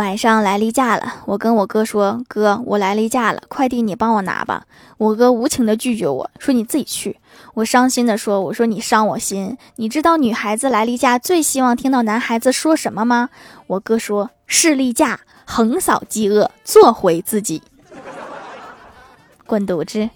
晚上来例假了，我跟我哥说：“哥，我来例假了，快递你帮我拿吧。”我哥无情的拒绝我说：“你自己去。”我伤心的说：“我说你伤我心，你知道女孩子来例假最希望听到男孩子说什么吗？”我哥说：“是例假，横扫饥饿，做回自己。”滚犊子！